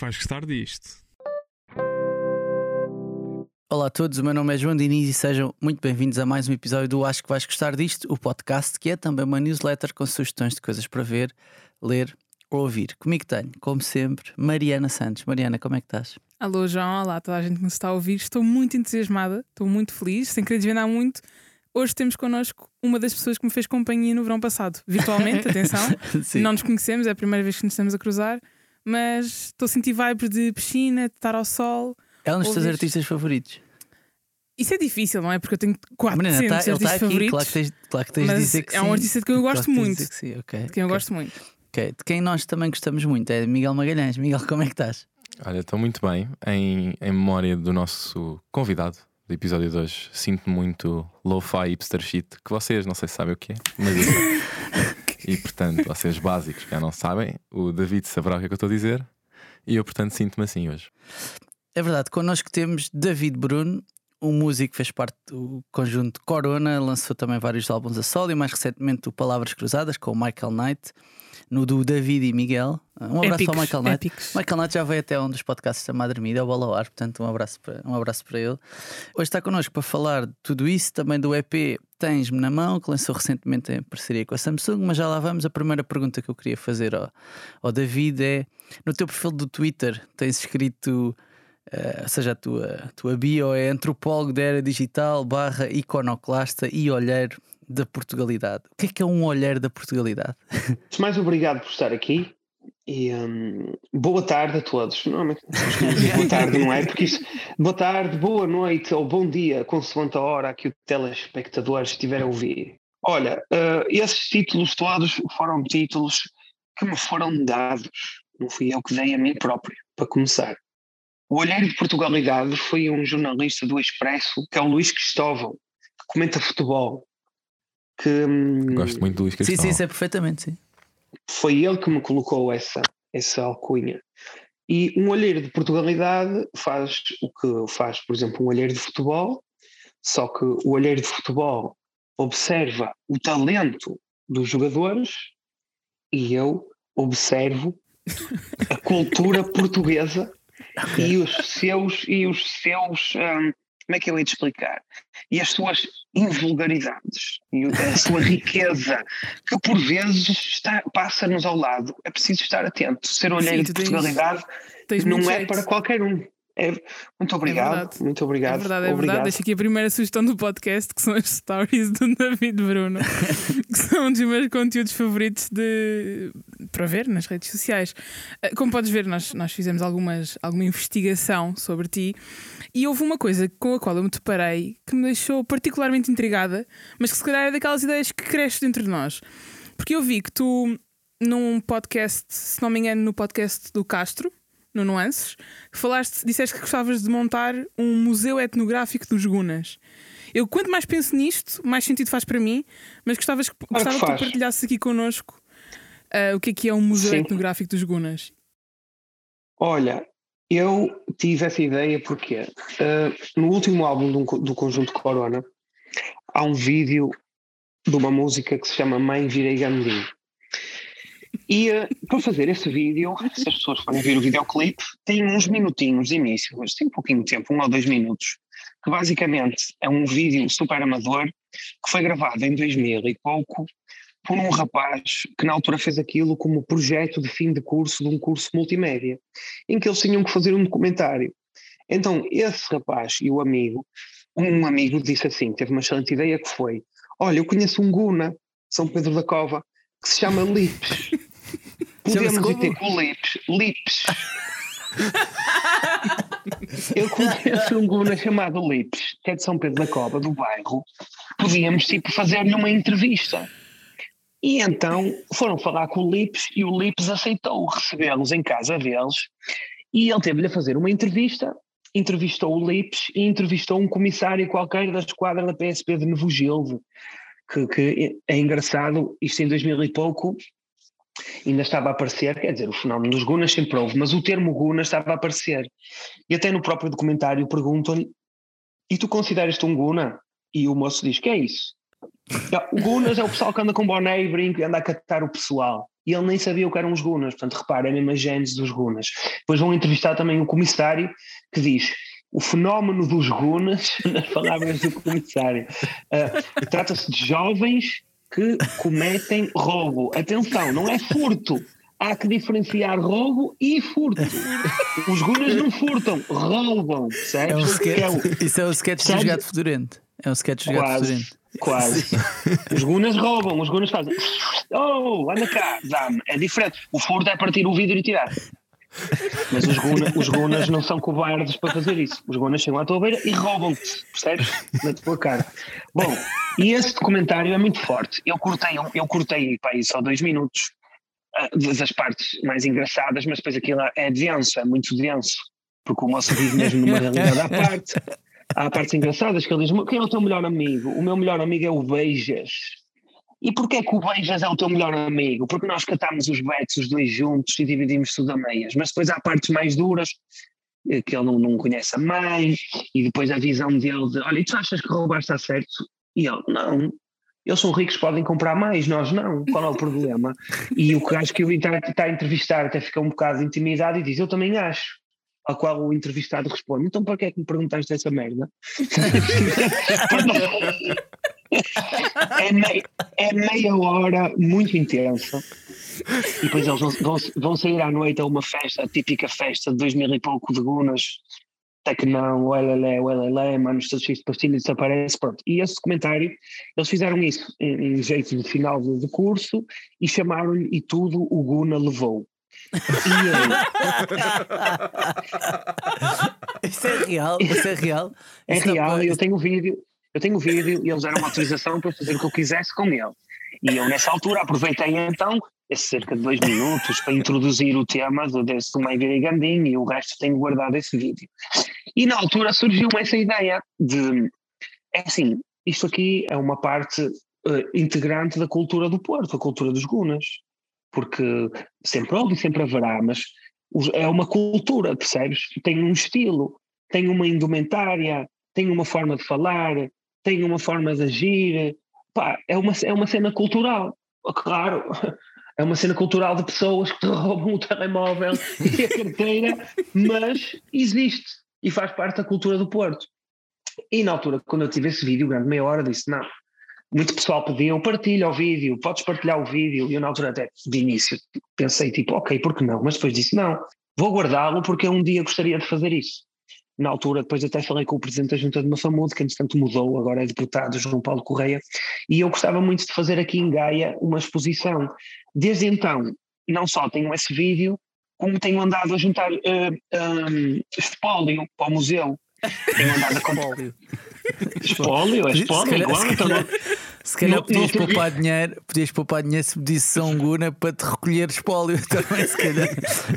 que vais gostar disto. Olá a todos, o meu nome é João Diniz e sejam muito bem-vindos a mais um episódio do Acho que vais gostar disto, o podcast que é também uma newsletter com sugestões de coisas para ver, ler ou ouvir. Comigo tenho, como sempre, Mariana Santos. Mariana, como é que estás? Alô, João, olá, toda a gente que nos está a ouvir. Estou muito entusiasmada, estou muito feliz, sem querer desvendar muito. Hoje temos connosco uma das pessoas que me fez companhia no verão passado, virtualmente, atenção. Sim. Não nos conhecemos, é a primeira vez que nos estamos a cruzar, mas estou a sentir vibes de piscina, de estar ao sol. É um dos teus artistas favoritos. Isso é difícil, não é? Porque eu tenho 400 Mariana, tá- ele artistas está aqui, favoritos. claro que tens, claro que tens de dizer que é sim. um artista de quem eu Claro gosto de muito. dizer que sim, ok, De quem eu ok. gosto muito. Ok, De quem nós também gostamos muito é Miguel Magalhães. Miguel, como é que estás? Olha, estou muito bem. Em, em memória do nosso convidado do episódio de hoje, sinto muito lo-fi hipster shit, que vocês não sei se sabem o que é, mas E portanto, vocês básicos que já não sabem, o David saberá o que é que eu estou a dizer. E eu, portanto, sinto-me assim hoje. É verdade, connosco temos David Bruno, um músico que fez parte do conjunto Corona, lançou também vários álbuns a solo e mais recentemente o Palavras Cruzadas com o Michael Knight, no do David e Miguel. Um abraço Épicos, ao Michael Knight. épicos. Michael Knight já veio até um dos podcasts da Madre Mídia, ao Bola ao Ar, portanto um abraço, para, um abraço para ele. Hoje está connosco para falar de tudo isso, também do EP Tens-me na Mão, que lançou recentemente em parceria com a Samsung, mas já lá vamos. A primeira pergunta que eu queria fazer ao, ao David é: no teu perfil do Twitter tens escrito. Eh, ou seja, a tua, tua bio é antropólogo da era digital barra iconoclasta e olheiro da Portugalidade. O que é que é um olheiro da Portugalidade? Mais, obrigado por estar aqui e hum, boa tarde a todos. Normalmente boa tarde, não é? Porque isso, boa tarde, boa noite ou bom dia, consoante a hora que o telespectador estiver a ouvir. Olha, eh, esses títulos todos foram títulos que me foram dados, não fui eu que dei a mim próprio, para começar. O Olheiro de Portugalidade foi um jornalista do Expresso, que é o Luís Cristóvão, que comenta futebol. Que, hum, Gosto muito do Luís Sim, Cristóvão. sim, isso é perfeitamente, sim. foi ele que me colocou essa, essa alcunha. E um olheiro de Portugalidade faz o que faz, por exemplo, um olheiro de futebol, só que o olheiro de futebol observa o talento dos jogadores e eu observo a cultura portuguesa e os seus e os seus hum, como é que eu ia te explicar e as suas invulgaridades e a sua riqueza que por vezes está- passa-nos ao lado é preciso estar atento ser olheiro Sim, de tens- Tens não é jeito. para qualquer um é, muito obrigado verdade. muito obrigado É verdade, é obrigado. verdade. Deixo aqui a primeira sugestão do podcast, que são as stories do David Bruno, que são um dos meus conteúdos favoritos de... para ver nas redes sociais. Eh, Como podes ver, nós, nós fizemos algumas, alguma investigação sobre ti e houve uma coisa com a qual eu me deparei que me deixou particularmente intrigada, mas que se calhar é daquelas ideias que cresce dentro de nós. Porque eu vi que tu, num podcast, se não me engano, no podcast do Castro, no Nuances, falaste, disseste que gostavas de montar um museu etnográfico dos Gunas. Eu, quanto mais penso nisto, mais sentido faz para mim, mas gostavas, que- Claro que gostava que tu faz. partilhasses aqui connosco ah, o que é que é um museu Sim. etnográfico dos Gunas. Olha, eu tive essa ideia porque eh, no último álbum do, do conjunto Corona há um vídeo de uma música que se chama Mãe Virei Gandim. E eh, para fazer esse vídeo, se as pessoas forem ver o videoclipe, tem uns minutinhos de início, mas tem um pouquinho de tempo, um ou dois minutos, que basicamente é um vídeo super amador que foi gravado em 2000 e pouco por um rapaz que na altura fez aquilo como projeto de fim de curso de um curso multimédia, em que eles tinham que fazer um documentário. Então, esse rapaz e o amigo, um amigo disse assim, teve uma excelente ideia que foi, olha, eu conheço um Guna, São Pedro da Cova, que se chama Lips. Podemos ir ter com Lips. Lips. Eu conheço um Guna chamado Lips, que é de São Pedro da Cova, do bairro. Podíamos, tipo, fazer-lhe uma entrevista. E então foram falar com o Lips e o Lips aceitou recebê-los em casa deles e ele teve-lhe a fazer uma entrevista, entrevistou o Lips e entrevistou um comissário qualquer da esquadra da PSP de Nevogilde, que, que é engraçado, isto em 2000 e pouco ainda estava a aparecer, quer dizer, o fenómeno dos Gunas sempre houve, mas o termo Guna estava a aparecer. E até no próprio documentário perguntam-lhe, e tu consideras-te um Guna? E o moço diz, que é isso? Ah, O Gunas é o pessoal que anda com boné e brinco e anda a catar o pessoal. e ele nem sabia o que eram os gunas. Portanto, repara, é mesmo a gênese dos gunas. Depois vão entrevistar também o comissário que diz o fenómeno dos gunas, nas palavras do comissário. Uh, Trata-se de jovens que cometem roubo. Atenção, não é furto. Há que diferenciar roubo e furto. Os gunas não furtam, roubam. É um sketch, é um, isso é o sketch do gato fedorento. É um sketch do gato fedorento. Quase. Os gunas roubam, os gunas fazem. Oh, anda cá, dá-me. É diferente. O furto é partir o vidro e tirar. Mas os, guna, os gunas não são cobardes para fazer isso. Os gunas chegam à tua beira e roubam-te, percebes? Na tua cara. Bom, e esse documentário é muito forte. Eu cortei, eu cortei para aí só dois minutos uh, das partes mais engraçadas, mas depois aquilo é denso, é muito denso, porque o moço vive mesmo numa realidade à parte. Há partes engraçadas que ele diz: Quem é o teu melhor amigo? O meu melhor amigo é o Beijas. E porquê que o Beijas é o teu melhor amigo? Porque nós catámos os betos os dois juntos e dividimos tudo a meias. Mas depois há partes mais duras eh, que ele não, não conhece a mãe e depois a visão dele de olha, e tu achas que roubar está certo? E ele, não, eles são ricos, podem comprar mais, nós não, qual é o problema? E o que acho que o está a entrevistar até fica um bocado intimidado e diz, eu também acho. Ao qual o entrevistado responde, então para que é que me perguntaste essa merda? é, meia, é meia hora muito intensa. E depois eles vão, vão, vão, sair à noite a uma festa, a típica festa de dois mil e pouco de gunas, até que não, o LLE, o LLE, manos todos cheios de pastilhas, desaparece, pronto. E esse documentário, eles fizeram isso em, em jeito de final de curso e chamaram-lhe E Tudo o Guna Levou. Isso é real, isso é real. É real, eu tenho o vídeo, eu tenho o vídeo e eles deram uma autorização para fazer o que eu quisesse com ele. E eu, nessa altura, aproveitei então esses cerca de dois minutos para introduzir o tema do, desse do Maivira e Gandinho e o resto tenho guardado esse vídeo. E na altura surgiu essa ideia de, é assim, isto aqui é uma parte uh, integrante da cultura do Porto, a cultura dos Gunas, porque sempre houve e sempre haverá, mas é uma cultura, percebes? Tem um estilo, tem uma indumentária, tem uma forma de falar, tem uma forma de agir, pá, é uma, é uma cena cultural. Claro, é uma cena cultural de pessoas que te roubam o telemóvel e a carteira, mas existe e faz parte da cultura do Porto. E na altura, quando eu tive esse vídeo, grande meia hora, disse: não, muito pessoal pediu, partilha o vídeo, podes partilhar o vídeo. E eu na altura até de início pensei tipo, ok, por que não? Mas depois disse, não, vou guardá-lo porque um dia gostaria de fazer isso na altura, depois até falei com o presidente da Junta de Mafamudo, que entretanto mudou, agora é deputado João Paulo Correia, e eu gostava muito de fazer aqui em Gaia uma exposição. Desde então, não só tenho esse vídeo, como tenho andado a juntar uh, um, espólio para o museu. Tenho andado a comprar. espólio, é espólio, igual, então, se calhar podias, não, poupar dinheiro, podias poupar dinheiro se pedisse São Guna para te recolher espólio também, se calhar,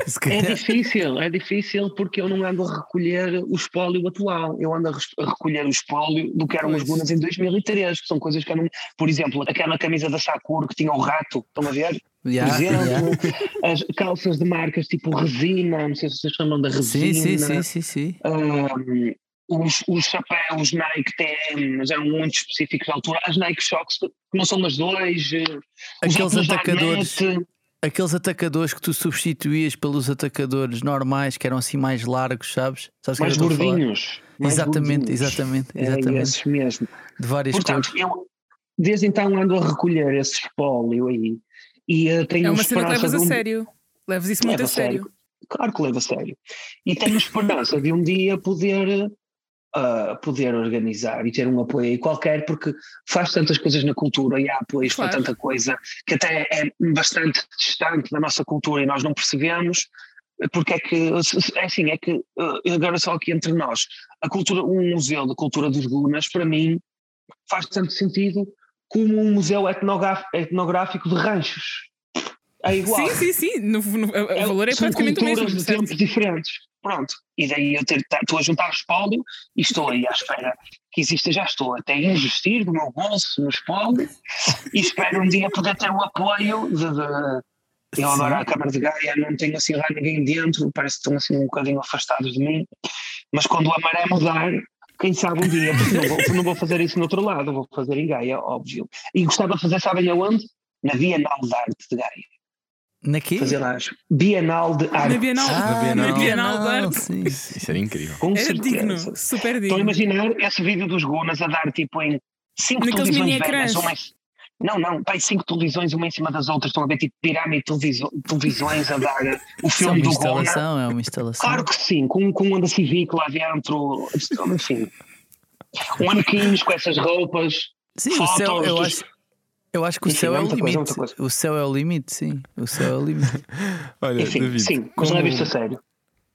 se calhar. É difícil, é difícil porque eu não ando a recolher o espólio atual, eu ando a recolher o espólio do que eram pois. os Gunas em 2003, que são coisas que eu não. Por exemplo, aquela camisa da Sakura que tinha o rato, estão a ver? Yeah, por exemplo, yeah. as calças de marcas tipo resina, não sei se vocês chamam da resina. Sim, sim, sim, sim. sim. Um, os, os chapéus Nike TM, mas eram muito específicos da altura, as Nike Shocks, que não são as dois, eh, aqueles atacadores. Aqueles atacadores que tu substituías pelos atacadores normais, que eram assim mais largos, sabes? sabes mais gordinhos. Mais exatamente, gordinhos. exatamente, é exatamente. É esses mesmo. De várias Portanto, cores. Eu, desde então ando a recolher esse espólio aí. E uh, tenho é uma cena que levas a sério. Levas isso muito a sério. sério. Claro que levo a sério. E tenho esperança de um dia poder uh, poder organizar e ter um apoio aí qualquer, porque faz tantas coisas na cultura e há apoios claro. para tanta coisa que até é bastante distante da nossa cultura e nós não percebemos. Porque é que, é assim, é que, uh, agora só aqui entre nós, a cultura, um museu da cultura dos Gunas, para mim, faz tanto sentido como um museu etnográfico de ranchos. É igual. Sim, sim, sim. No, no, o é, valor é praticamente o mesmo. de tempos diferentes. Pronto. E daí eu estou a juntar espólio e estou aí à espera que exista, já estou até a investir do meu bolso no espólio e espero um dia poder ter o apoio de, de eu agora a Câmara de Gaia não tenho assim lá ninguém dentro, parece que estão assim um bocadinho afastados de mim, mas quando a maré mudar, quem sabe um dia, porque não vou, não vou fazer isso no outro lado, vou fazer em Gaia, óbvio. E gostava de fazer, sabem aonde? Na Bienal de Arte de Gaia. Na quê? Fazer lá as Bienal de Arte. Na Bienal, Ah, na Bienal. Bienal de Arte. sim. Isso, isso era incrível. Com Era certeza. digno, super Estou a digno. imaginar esse vídeo dos Gunas a dar tipo em cinco Naqueles televisões mini velhas, uma Não, não, pai, cinco televisões uma em cima das outras, estão a ver tipo pirâmide de televiso- televisões a dar o Isso é filme uma do Gona. instalação, é uma instalação. Claro que sim, com, com um Honda Civic lá dentro, enfim. Manequins com essas roupas. Sim, o céu, fotos eu dos- acho, eu acho que o Enfim, céu é é o coisa, limite. coisa. O céu é o limite, sim. O céu é o limite. Olha, Enfim, David, sim, mas como, não é visto a sério.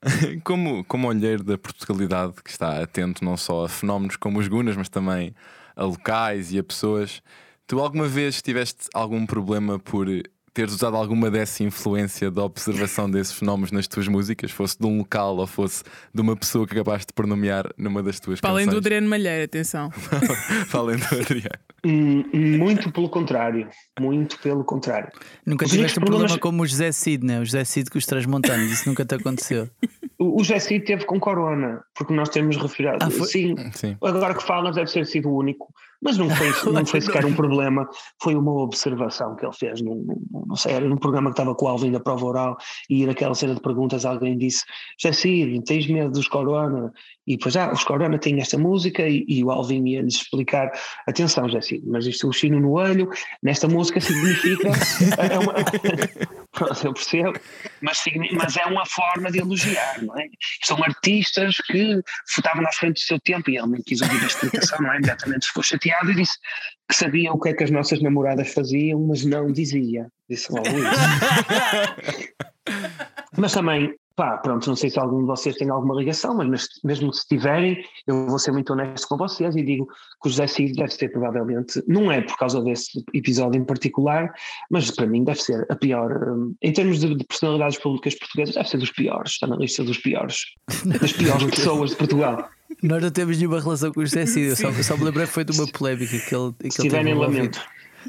como, como olheiro da Portugalidade que está atento não só a fenómenos como os Gunas, mas também a locais e a pessoas, tu alguma vez tiveste algum problema por teres usado alguma dessa influência da observação desses fenómenos nas tuas músicas, fosse de um local ou fosse de uma pessoa que acabaste de pronumear numa das tuas Para além do canções? Adriano Malheiro, atenção. Para além do Adriano. Hum, Muito pelo contrário. Muito pelo contrário. Nunca Os tiveste um únicos problema problemas- como o José Cid, né? O José Cid com os transmontanos, isso nunca te aconteceu. O Cid teve com Corona, porque nós temos referido. Ah? Sim, Sim. agora que falas, deve ter sido o único. Mas não foi, não foi sequer um problema, foi uma observação que ele fez. Num, num- não sei, era num programa que estava com o Alvin da prova oral e naquela cena de perguntas alguém disse: Cid, tens medo dos Corona? E depois, ah, os Corona têm esta música e, e o Alvin ia-lhes explicar: atenção, Cid, mas isto é o chino no olho, nesta música significa. é uma... Eu percebo, mas, mas é uma forma de elogiar, não é? São artistas que estavam na frente do seu tempo e ele nem quis ouvir a explicação, não é? Imediatamente ficou chateado e disse que sabia o que é que as nossas namoradas faziam, mas não dizia. Disse logo isso. mas também, pá, pronto, não sei se algum de vocês tem alguma ligação, mas mes- mesmo se tiverem, eu vou ser muito honesto com vocês e digo que o José Cid deve ser provavelmente, não é por causa desse episódio em particular, mas para mim deve ser a pior, hum, em termos de, de personalidades públicas portuguesas, deve ser dos piores, está na lista dos piores, das piores pessoas de Portugal. Nós não temos nenhuma relação com o José Cid, eu só, só me lembrei foi de uma polémica que ele, que Se ele teve tiverem, lamento.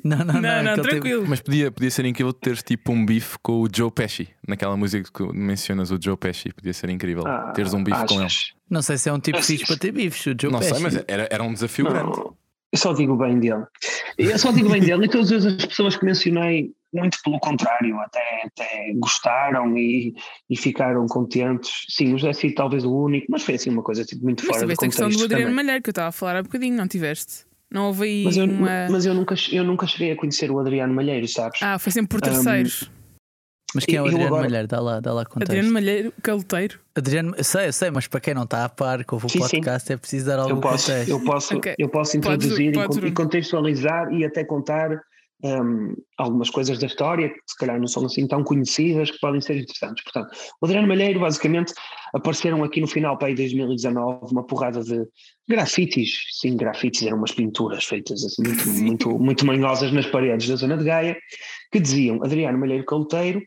Não, não, não. Não, é não, teve- tranquilo. Mas podia, podia ser incrível teres tipo um bife com o Joe Pesci, naquela música que mencionas o Joe Pesci, podia ser incrível Ah, teres um bife com ele. Não sei se é um tipo Mas- fixe para ter bifes, o Joe Não sei, Pesci. mas era, era um desafio grande. Não, eu só digo bem dele. Eu só digo bem dele e todas as pessoas que mencionei, muito pelo contrário, até, até gostaram e, e ficaram contentes. Sim, o José Cid talvez o único, mas foi assim uma coisa tipo, muito Mas fora de tiveste a contexto. questão do Adriano. Malheiro que eu estava a falar há bocadinho, não tiveste? Não houve aí Mas eu, uma. mas eu nunca, eu nunca cheguei a conhecer o Adriano Malheiro, sabes? Ah, foi sempre por Um, terceiros. Mas quem é o Adriano agora- Malheiro? Dá lá, dá lá contexto. Adriano Malheiro, caloteiro. Adriano, eu sei, eu sei, mas para quem não está a par com o Sim, sim. podcast é preciso dar algum eu posso, contexto. eu posso, Ok. eu posso Podes- introduzir e podes, con- e, contextualizar e até contar hum, algumas coisas da história que se calhar não são assim tão conhecidas que podem ser interessantes. Portanto, o Adriano Malheiro, basicamente, apareceram aqui no final para aí 2019 uma porrada de grafites, sim, grafites eram umas pinturas feitas assim, muito, muito, muito manhosas nas paredes da zona de Gaia, que diziam Adriano Malheiro Caloteiro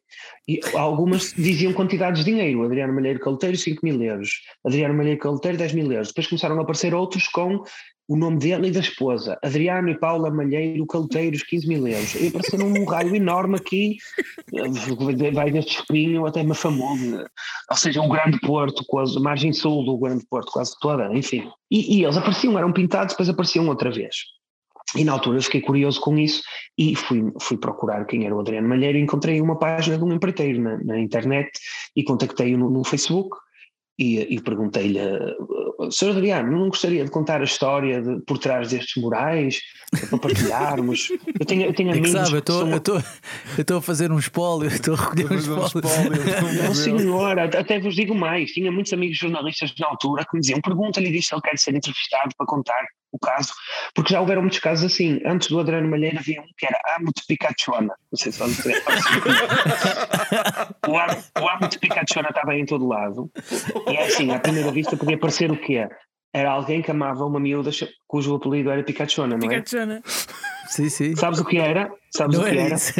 e algumas diziam quantidades de dinheiro, Adriano Malheiro Caloteiro 5 mil euros, Adriano Malheiro Caloteiro 10 mil euros, depois começaram a aparecer outros com o nome dele e da esposa, Adriano e Paula Malheiro Caloteiros 15 mil euros, e apareceram num raio enorme aqui, eh, vai desde Espinho até Mafamude, ou seja, o Grande Porto, quase, a margem sul do Grande Porto quase toda, enfim. E, e eles apareciam, eram pintados, depois apareciam outra vez. E na altura eu fiquei curioso com isso e fui, fui procurar quem era o Adriano Malheiro e encontrei uma página de um empreiteiro na, na internet e contactei-o no, no Facebook e, e perguntei-lhe, Sr. Adriano, não gostaria de contar a história de- por trás destes murais para partilharmos? Eu tenho, eu tenho É que amigos sabe, eu que são- estou a fazer um espólio, eu estou a recolher um um espólio. espólio. Não, senhora, até vos digo mais. Tinha muitos amigos jornalistas na altura que me diziam: pergunta-lhe disto se ele quer ser entrevistado para contar o caso, porque já houveram muitos casos assim. Antes do Adriano Malheiro havia um que era Amo-te Picachona. Não sei se vão dizer. o Amo- o Amo-te Picachona estava em todo lado. E é assim, à primeira vista podia parecer o quê? Era alguém que amava uma miúda cujo apelido era Picachona, não é? Picachona. Sim, sim. Sabes o que era? Sabes Não o que era era? isso.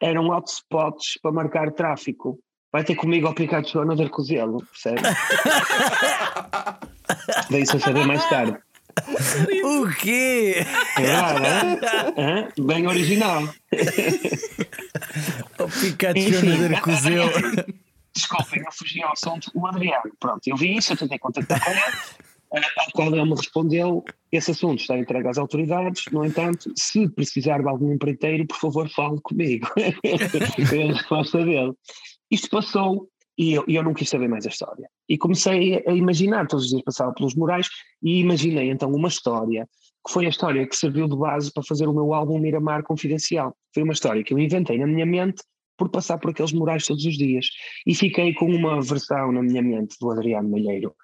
eram hotspots para marcar tráfico. Vai ter comigo ao Pikachu no Darcozelo, percebe? Veio-se a saber mais tarde. O quê? É hã? Hã? Bem original. O Pikachu Enfim. no Darcozelo. Desculpem, eu fugi ao assunto. O Adriano, pronto, eu vi isso, eu tentei contactar com ele ao qual ele me respondeu: esse assunto está entregue às autoridades, no entanto, se precisar de algum empreiteiro, por favor, fale comigo. Foi a resposta dele. Isto passou e eu, eu não quis saber mais a história. E comecei a imaginar, todos os dias passava pelos murais, e imaginei então uma história, que foi a história que serviu de base para fazer o meu álbum Miramar Confidencial. Foi uma história que eu inventei na minha mente por passar por aqueles murais todos os dias. E fiquei com uma versão na minha mente do Adriano Malheiro,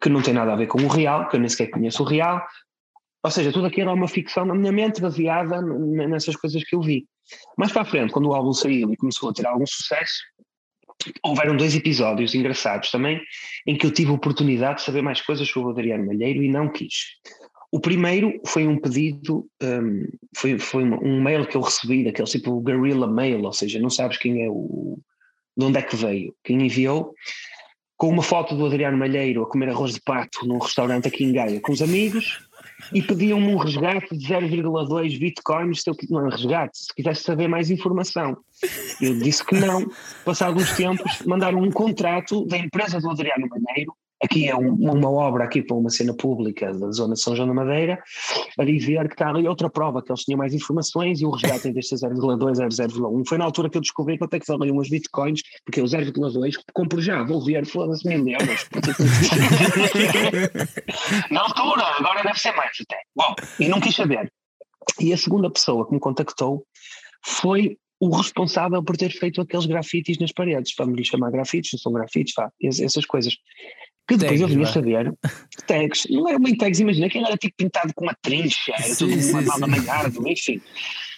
que não tem nada a ver com o real, que eu nem sequer conheço o real. Ou seja, tudo aquilo é uma ficção na minha mente baseada nessas coisas que eu vi. Mais para a frente, quando o álbum saiu e começou a ter algum sucesso, houveram dois episódios engraçados também, em que eu tive a oportunidade de saber mais coisas sobre o Adriano Malheiro e não quis. O primeiro foi um pedido, um, foi, foi um mail que eu recebi, daquele tipo guerrilla mail, ou seja, não sabes quem é o. de onde é que veio, quem enviou, com uma foto do Adriano Malheiro a comer arroz de pato num restaurante aqui em Gaia com os amigos e pediam-me um resgate de 0,2 bitcoins se eu não resgate, se quisesse saber mais informação. Eu disse que não. Passados uns tempos, mandaram um contrato da empresa do Adriano Malheiro aqui é um, uma obra aqui para uma cena pública da zona de São João da Madeira, a dizer que está ali outra prova, que eles tinham mais informações e o resgate em vez de ser 0,2 era 0,1. Foi na altura que eu descobri quanto é que valiam os bitcoins, porque o 0,2 compro já, vou ver, foda-se mil euros. na altura, agora deve ser mais até. Bom, e não quis saber. E a segunda pessoa que me contactou foi o responsável por ter feito aqueles grafites nas paredes, vamos lhe chamar grafites, não são grafites, vá, essas coisas. Que depois tags, eu vinha saber tags, não eram bem tags, imagina que era tipo pintado com uma trincha, era sim, tudo sim, uma manhada, enfim.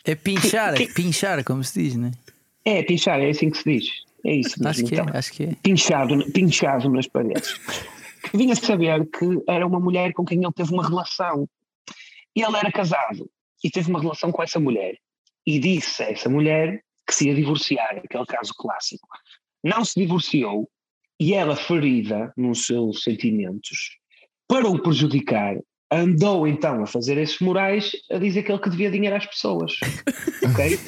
É pinchar, que, é pinchar, como se diz, né? É, pinchar, é assim que se diz. É isso mesmo. Acho que é, então. é, acho que é. Pinchado, pinchado nas paredes. vinha saber que era uma mulher com quem ele teve uma relação. E ele era casado e teve uma relação com essa mulher. E disse a essa mulher que se ia divorciar, aquele caso clássico. Não se divorciou e ela, ferida nos seus sentimentos, para o prejudicar, andou então a fazer esses morais a dizer que ele que devia dinheiro às pessoas. ok?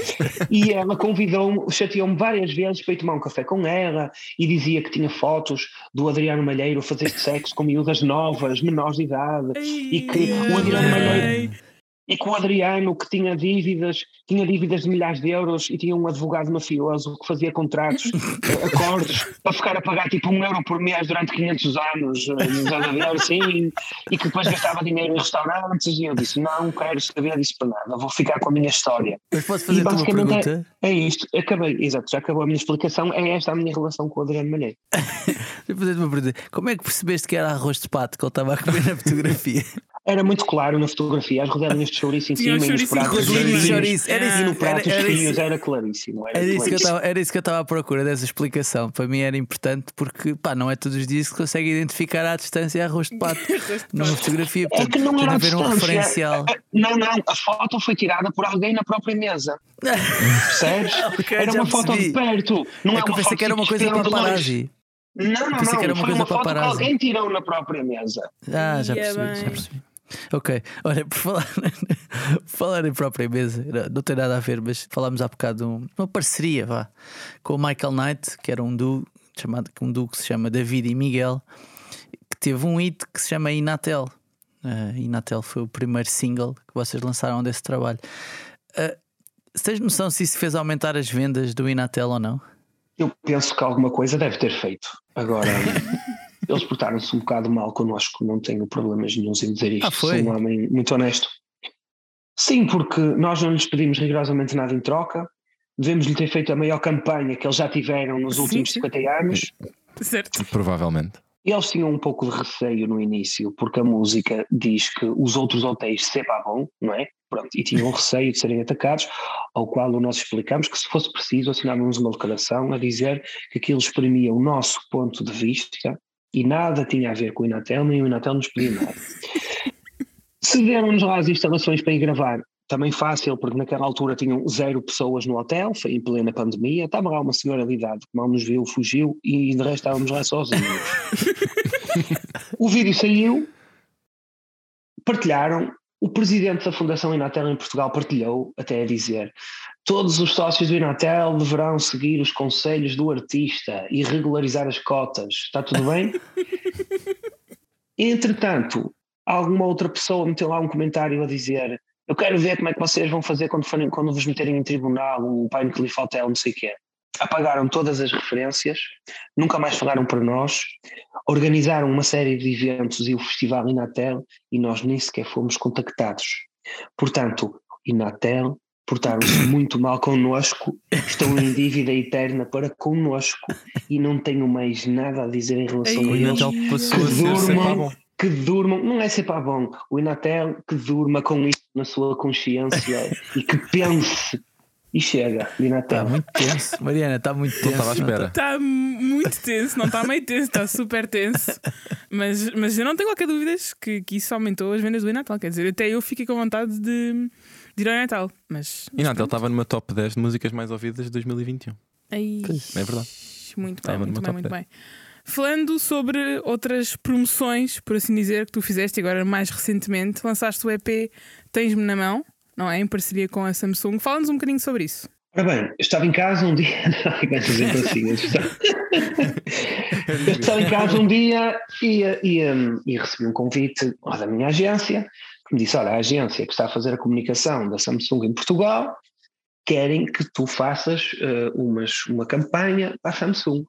E ela convidou-me, chateou-me várias vezes para ir tomar um café com ela e dizia que tinha fotos do Adriano Malheiro a fazer sexo com miúdas novas, menores de idade, e que o Adriano Malheiro e com o Adriano, que tinha dívidas, tinha dívidas de milhares de euros e tinha um advogado mafioso que fazia contratos, acordos, para ficar a pagar tipo um euro por mês durante 500 anos, eh, assim, e que depois gastava dinheiro em restaurantes. E eu disse: Não quero saber disso para nada, vou ficar com a minha história. Mas posso fazer uma pergunta? É, é isto, acabei, exato, já acabou a minha explicação. É esta a minha relação com o Adriano Malheiro. Vou fazer uma pergunta: Como é que percebeste que era arroz de pato que ele estava a comer na fotografia? Era muito claro na fotografia, as rodelinhas de chouriço em cima e nos pratos chouriço. Era isso, e no prato era, era, isso. era claríssimo. Era, era, isso que eu estava, era isso que eu estava à procura dessa explicação. Para mim era importante porque pá, não é todos os dias que se consegue identificar à distância arroz de pato numa fotografia. Portanto, é que não era haver um referencial. Não, não, a foto foi tirada por alguém na própria mesa. Percebes? okay, era uma foto de perto. Não é, é que eu pensei que era uma coisa para paparazzi. Não, não, não. Que era uma foi coisa uma foto que alguém tirou na própria mesa. Ah, já percebi, já percebi. Ok, olha, por falar, por falar em própria mesa, não tem nada a ver, mas falámos há bocado de um, uma parceria vá, com o Michael Knight, que era um duo, chamado, um duo que se chama David e Miguel, que teve um hit que se chama Inatel. Uh, Inatel foi o primeiro single que vocês lançaram desse trabalho. Uh, tens noção se isso fez aumentar as vendas do Inatel ou não? Eu penso que alguma coisa deve ter feito. Agora. eles portaram-se um bocado mal connosco, não tenho problemas nenhums em dizer isto. Ah, Sou um homem muito honesto. Sim, porque nós não lhes pedimos rigorosamente nada em troca, devemos lhe ter feito a maior campanha que eles já tiveram nos sim, últimos sim. 50 anos. Certo. Provavelmente. Eles tinham um pouco de receio no início, porque a música diz que os outros hotéis se bom, não é? Pronto, e tinham receio de serem atacados, ao qual nós explicamos que se fosse preciso assinávamos uma declaração a dizer que aquilo exprimia o nosso ponto de vista e nada tinha a ver com o Inatel, nem o Inatel nos pediu nada. Cederam-nos lá as instalações para ir gravar, também fácil, porque naquela altura tinham zero pessoas no hotel, foi em plena pandemia, estava lá uma senhora de idade que mal nos viu, fugiu e de resto estávamos lá sozinhos. o vídeo saiu, partilharam, o presidente da Fundação Inatel em Portugal partilhou, até a dizer: todos os sócios do Inatel deverão seguir os conselhos do artista e regularizar as cotas. Está tudo bem? Entretanto, alguma outra pessoa meteu lá um comentário a dizer eu quero ver como é que vocês vão fazer quando, forem, quando vos meterem em tribunal, o Pine Cliff Hotel, não sei o quê. Apagaram todas as referências, nunca mais falaram para nós, organizaram uma série de eventos e o Festival Inatel e nós nem sequer fomos contactados. Portanto, Inatel portaram-se muito mal connosco, estão em dívida eterna para connosco e não tenho mais nada a dizer em relação Ei, a eles. Que durmam, que durmam, não é sempre bom, o Inatel que durma com isso na sua consciência e que pense e chega, o Está Inatel. muito tenso. Mariana, está muito tenso. Não estava à espera. Está muito tenso, não está meio tenso, está super tenso. Mas, mas eu não tenho qualquer dúvida que, que isso aumentou as vendas do Natal. Quer dizer, até eu fiquei com vontade de, de ir ao Natal. Mas. E Natal estava numa top 10 de músicas mais ouvidas de 2021. Ai, É verdade. Muito bem, muito bem, muito 10. bem. Falando sobre outras promoções, por assim dizer, que tu fizeste agora mais recentemente, lançaste o EP Tens-me na mão, não é? Em parceria com a Samsung. Fala-nos um bocadinho sobre isso. Ora bem, eu estava em casa um dia. Não, assim. Eu estava, eu estava em casa um dia e, e, um, e recebi um convite da minha agência que me disse: Olha, a agência que está a fazer a comunicação da Samsung em Portugal querem que tu faças uh, umas, uma campanha para a Samsung.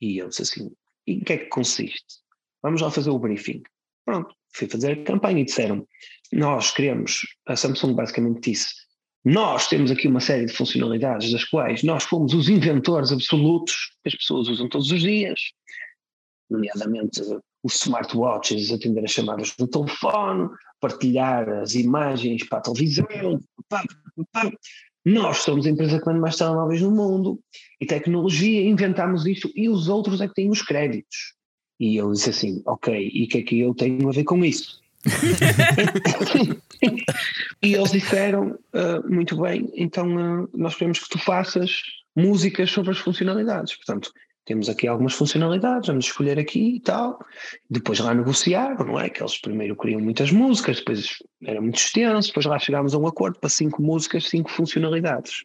E eu disse assim: E em que é que consiste? Vamos lá fazer o briefing. Pronto, fui fazer a campanha e disseram: Nós queremos. A Samsung basicamente disse nós temos aqui uma série de funcionalidades das quais nós fomos os inventores absolutos as pessoas usam todos os dias, nomeadamente os smartwatches, atender as chamadas no telefone, partilhar as imagens para a televisão. Pá, pá. Nós somos a empresa que vende mais telemóveis no mundo e tecnologia, inventámos isto e os outros é que têm os créditos. E eu disse assim: Ok, e o que é que eu tenho a ver com isso? e eles disseram uh, muito bem, então uh, nós queremos que tu faças músicas sobre as funcionalidades. Portanto, temos aqui algumas funcionalidades, vamos escolher aqui e tal. Depois lá negociaram, não é? Que eles primeiro queriam muitas músicas, depois era muito extenso, depois lá chegámos a um acordo para cinco músicas, cinco funcionalidades.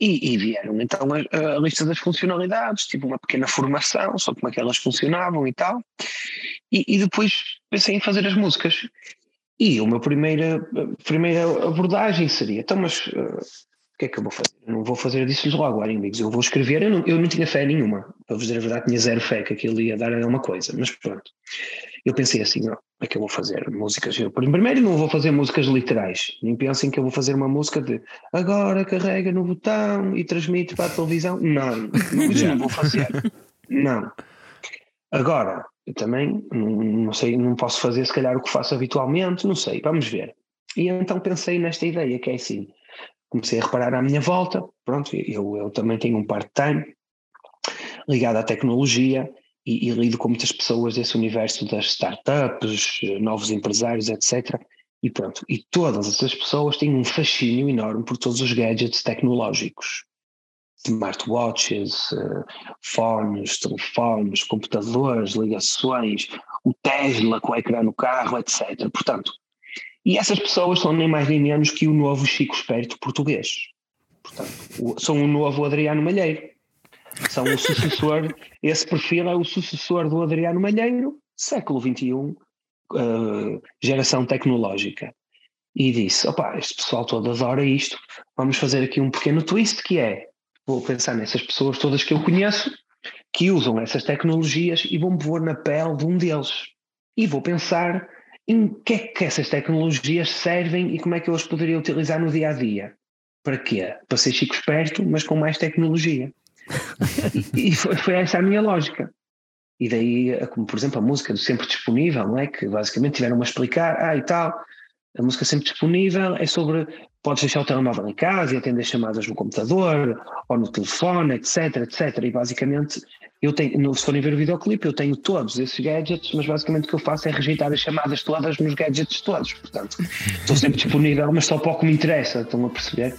E, e vieram então a, a, lista das funcionalidades, tipo uma pequena formação sobre como é que elas funcionavam e tal. E, e depois pensei em fazer as músicas. E a minha primeira, primeira abordagem seria: então, mas o que é que eu vou fazer? Eu não vou fazer disso logo, amigos. Eu vou escrever. Eu não, eu não tinha fé nenhuma. Para vos dizer a verdade, tinha zero fé que aquilo ia dar alguma coisa. Mas pronto. Eu pensei assim: não, como é que eu vou fazer músicas? Eu, primeiro, não vou fazer músicas literais. Nem pensem que eu vou fazer uma música de agora carrega no botão e transmite para a televisão. Não, não, isso não vou fazer. Não. Agora, eu também não, não sei, não posso fazer se calhar o que faço habitualmente, não sei, vamos ver. E então pensei nesta ideia que é assim, comecei a reparar à minha volta, pronto, eu, eu também tenho um part-time ligado à tecnologia e, e lido com muitas pessoas desse universo das startups, novos empresários, etc. E pronto, e todas essas pessoas têm um fascínio enorme por todos os gadgets tecnológicos smartwatches, uh, fones, telefones, computadores, ligações, o Tesla com o ecrã no carro, etc. Portanto, e essas pessoas são nem mais nem menos que o novo Chico Esperto português. Portanto, o, são o novo Adriano Malheiro. São o sucessor, esse perfil é o sucessor do Adriano Malheiro, século XXI, uh, geração tecnológica. E disse: opa, este pessoal todo adora isto, vamos fazer aqui um pequeno twist que é vou pensar nessas pessoas todas que eu conheço que usam essas tecnologias e vou-me pôr na pele de um deles. E vou pensar em que é que essas tecnologias servem e como é que eu as poderia utilizar no dia a dia. Para quê? Para ser chico esperto, mas com mais tecnologia. e foi, foi essa a minha lógica. E daí, como por exemplo a música do Sempre Disponível, não é? que basicamente tiveram a explicar, ah e tal, a música Sempre Disponível é sobre podes deixar o telemóvel em casa e atender chamadas no computador ou no telefone, etc, etc. E basicamente, eu tenho, se forem ver o videoclipe, eu tenho todos esses gadgets, mas basicamente o que eu faço é rejeitar as chamadas todas nos gadgets todos. Portanto, estou sempre disponível, mas só pouco me interessa, estão a perceber?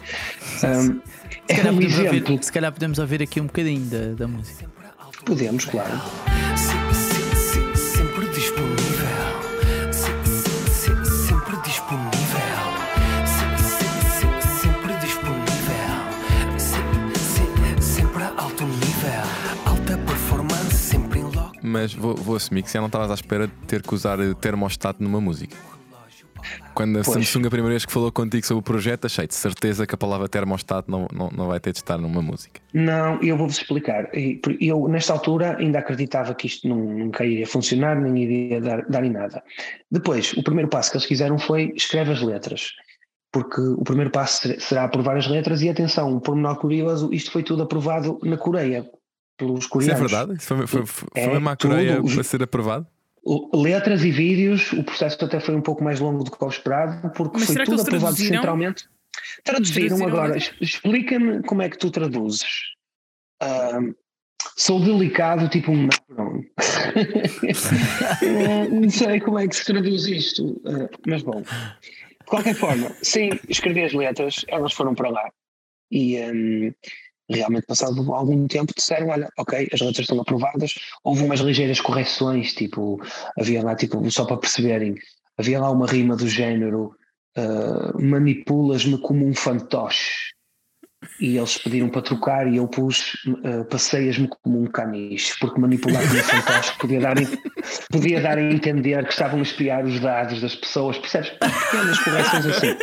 Um, é um exemplo. Ouvir, se calhar podemos ouvir aqui um bocadinho da, da música. Podemos, claro. Mas vou, vou assumir que se já não estavas à espera de ter que usar termostato numa música. Quando a Pois. Samsung a primeira vez que falou contigo sobre o projeto, achei de certeza que a palavra termostato não, não, não vai ter de estar numa música. Não, eu vou-vos explicar. Eu, nesta altura, ainda acreditava que isto nunca iria funcionar, nem iria dar, dar em nada. Depois, o primeiro passo que eles fizeram foi escreve as letras. Porque o primeiro passo ser- será aprovar as letras e atenção, um pormenor curioso, isto foi tudo aprovado na Coreia, pelos Isso é coreanos. verdade? Isso foi, foi, foi, É foi mesmo à Coreia tudo. para ser aprovado? O- Letras e vídeos, o processo até foi um pouco mais longo do que eu esperado, porque Mas foi tudo aprovado traduziram? centralmente. Traduziram Traduziram agora. Explica-me como é que tu traduzes. Sou delicado, tipo um Macron. Eh, Não sei como é que se traduz isto, eh, mas bom. De qualquer forma, sim, escrevi as letras, elas foram para lá. E ahm, realmente, passado algum tempo, disseram: Olha, ok, as letras estão aprovadas. Houve umas ligeiras correções, tipo, havia lá, tipo, só para perceberem, havia lá uma rima do género: ah, Manipulas-me como um fantoche. E eles pediram para trocar e eu pus uh, passeias-me como um caniche, porque manipular como um fantoche podia dar, podia dar a entender que estavam a espiar os dados das pessoas, percebes? Pequenas correções assim.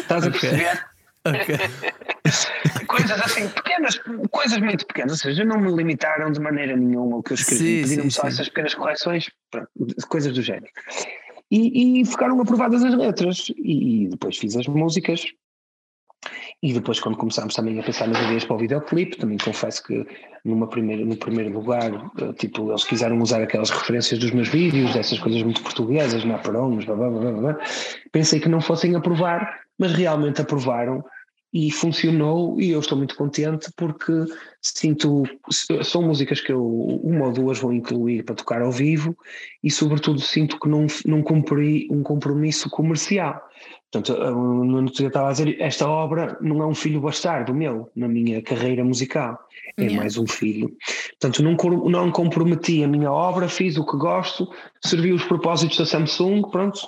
Estás a perceber? Coisas assim, pequenas, coisas muito pequenas, ou seja, não me limitaram de maneira nenhuma o que eu escrevi, pediram-me só sim. essas pequenas correções, pronto, coisas do género. E, e ficaram aprovadas as letras, e, e depois fiz as músicas. E depois, quando começámos também a pensar nas ideias para o videoclipe, também confesso que numa primeira, no primeiro lugar, eh, tipo, eles quiseram usar aquelas referências dos meus vídeos, dessas coisas muito portuguesas, naparões, blá blá blá blá blá. Pensei que não fossem aprovar, mas realmente aprovaram e funcionou e eu estou muito contente porque sinto, são músicas que eu, uma ou duas vou incluir para tocar ao vivo e sobretudo sinto que não, não cumpri um compromisso comercial. Portanto, eu no outro dia estava a dizer, esta obra não é um filho bastardo meu na minha carreira musical, é Yeah. mais um filho. Portanto, não, não comprometi a minha obra, fiz o que gosto, servi os propósitos da Samsung, pronto,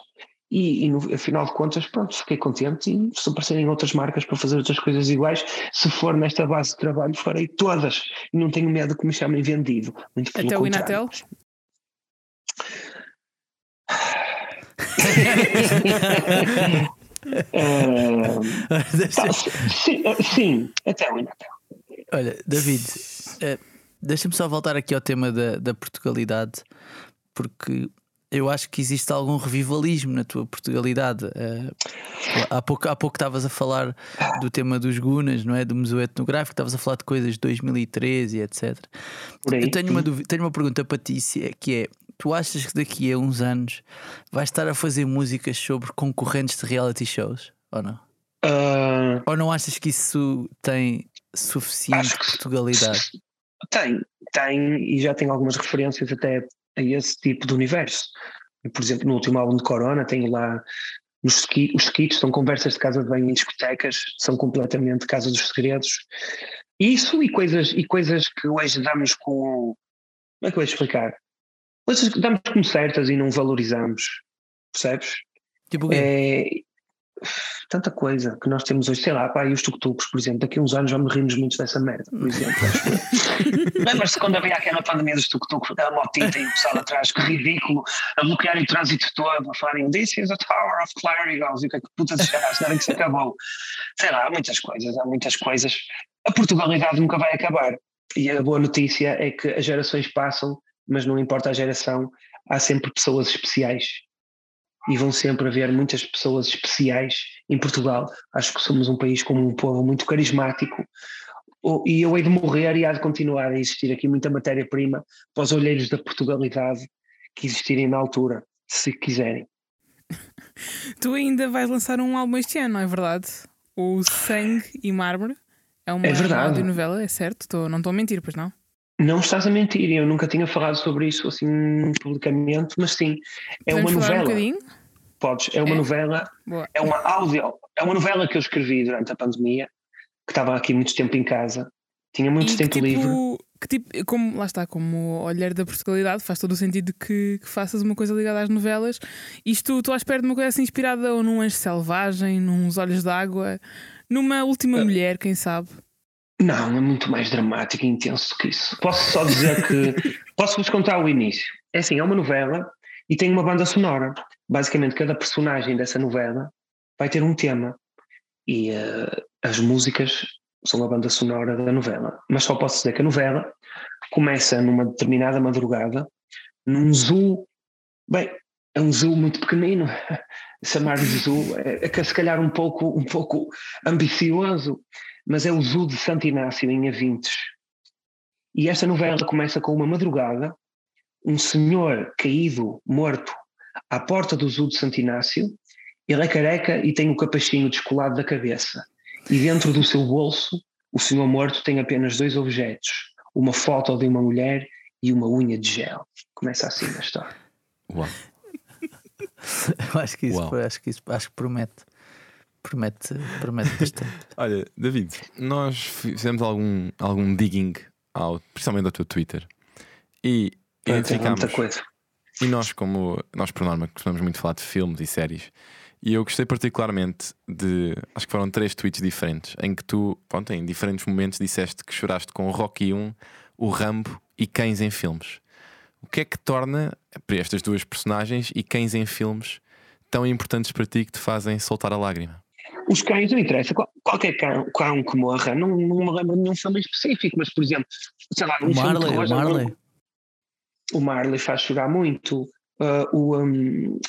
e, e no afinal de contas, pronto, fiquei contente e se aparecerem outras marcas para fazer outras coisas iguais, se for nesta base de trabalho, farei todas não tenho medo que me chamem vendido. Muito pelo Até o contrário. Inatel? Deixa- pá, sim, sim, até o Inatel. Olha, David, eh, deixa-me só voltar aqui ao tema da, da Portugalidade, porque eu acho que existe algum revivalismo na tua Portugalidade. Eh, há pouco há pouco estavas a falar do tema dos Gunas, não é? Do Museu Etnográfico, estavas a falar de coisas de 2013 e etc. Aí. Eu tenho uma, dúvida- tenho uma pergunta para ti, é- que é: tu achas que daqui a uns anos vais estar a fazer músicas sobre concorrentes de reality shows? Ou não? Ah, Ou não achas que isso tem suficiente que- Portugalidade? Tem, tem, e já tem algumas referências até a esse tipo de universo. Por exemplo, no último álbum de Corona, tenho lá nos ski, os skits, são conversas de casa de banho em discotecas, são completamente casa dos segredos. Isso e coisas, e coisas que hoje damos com. Como é que eu vou explicar? Coisas que damos como certas e não valorizamos, percebes? Tipo? É, tanta coisa que nós temos hoje, sei lá, pá, e os tuk-tuks, por exemplo, daqui a uns anos vamos rir-nos muito dessa merda, por exemplo. Lembras-te quando havia aquela pandemia dos tuk-tuks, aquela motita e o pessoal atrás, que ridículo, a bloquear o trânsito todo, a falarem This is a Tower of Clérigos, e o que é que puta charas, era que se acabou. Sei lá, há muitas coisas, há muitas coisas. A Portugalidade nunca vai acabar. E a boa notícia é que as gerações passam, mas não importa a geração, há sempre pessoas especiais e vão sempre haver muitas pessoas especiais em Portugal. Acho que somos um país com um povo muito carismático e eu hei de morrer e há de continuar a existir aqui muita matéria-prima para os olheiros da Portugalidade que existirem na altura, se quiserem. Tu ainda vais lançar um álbum este ano, não é verdade? O Sangue e Mármore. É uma, É verdade. audionovela, é certo? Tô, não estou a mentir, pois não? Não estás a mentir, eu nunca tinha falado sobre isso assim publicamente, mas sim, é uma um novela. bocadinho? Podes, é uma É? novela Boa. É uma áudio, é uma novela que eu escrevi durante a pandemia, que estava aqui muito tempo em casa, tinha muito E tempo que livre. tipo, que tipo, como, lá está, como olhar da Portugalidade, faz todo o sentido que, que faças uma coisa ligada às novelas. Isto, estou à espera de uma coisa assim inspirada ou num anjo selvagem, nos olhos d'água, numa última Ah. mulher, quem sabe? Não, é muito mais dramático e intenso que isso. Posso só dizer que. Posso-vos contar o início. É assim, é uma novela e tem uma banda sonora. Basicamente, cada personagem dessa novela vai ter um tema. E uh, as músicas são a banda sonora da novela. Mas só posso dizer que a novela começa numa determinada madrugada, num zoo. Bem, é um zoo muito pequenino. Chamar de zoo é, é que se calhar um pouco, um pouco ambicioso, mas é o zoo de Santo Inácio, em Avintes. E esta novela começa com uma madrugada, um senhor caído, morto, à porta do zoo de Santo Inácio. Ele é careca e tem o capachinho descolado da cabeça. E dentro do seu bolso, o senhor morto tem apenas dois objetos: uma foto de uma mulher e uma unha de gel. Começa assim a história. Uau. Eu acho que isso, Uau. acho que isso acho que promete. Promete, promete bastante. Olha, David, nós fizemos algum, algum digging, ao, principalmente ao teu Twitter, e identificámos. muita coisa. E nós, como nós por norma, costumamos muito falar de filmes e séries, e eu gostei particularmente de. Acho que foram três tweets diferentes, em que tu, pronto, em diferentes momentos, disseste que choraste com o Rocky 1, o Rambo e cães em filmes. O que é que torna para estas duas personagens e cães em filmes tão importantes para ti que te fazem soltar a lágrima? Os cães não interessa. Qual- Qualquer cão, cão que morra, não, não me lembro de nenhum filme específico, mas por exemplo, sei lá, num O filme de Marley, terror, o já não- Marley. o Marley faz chorar muito. Uh, o, um,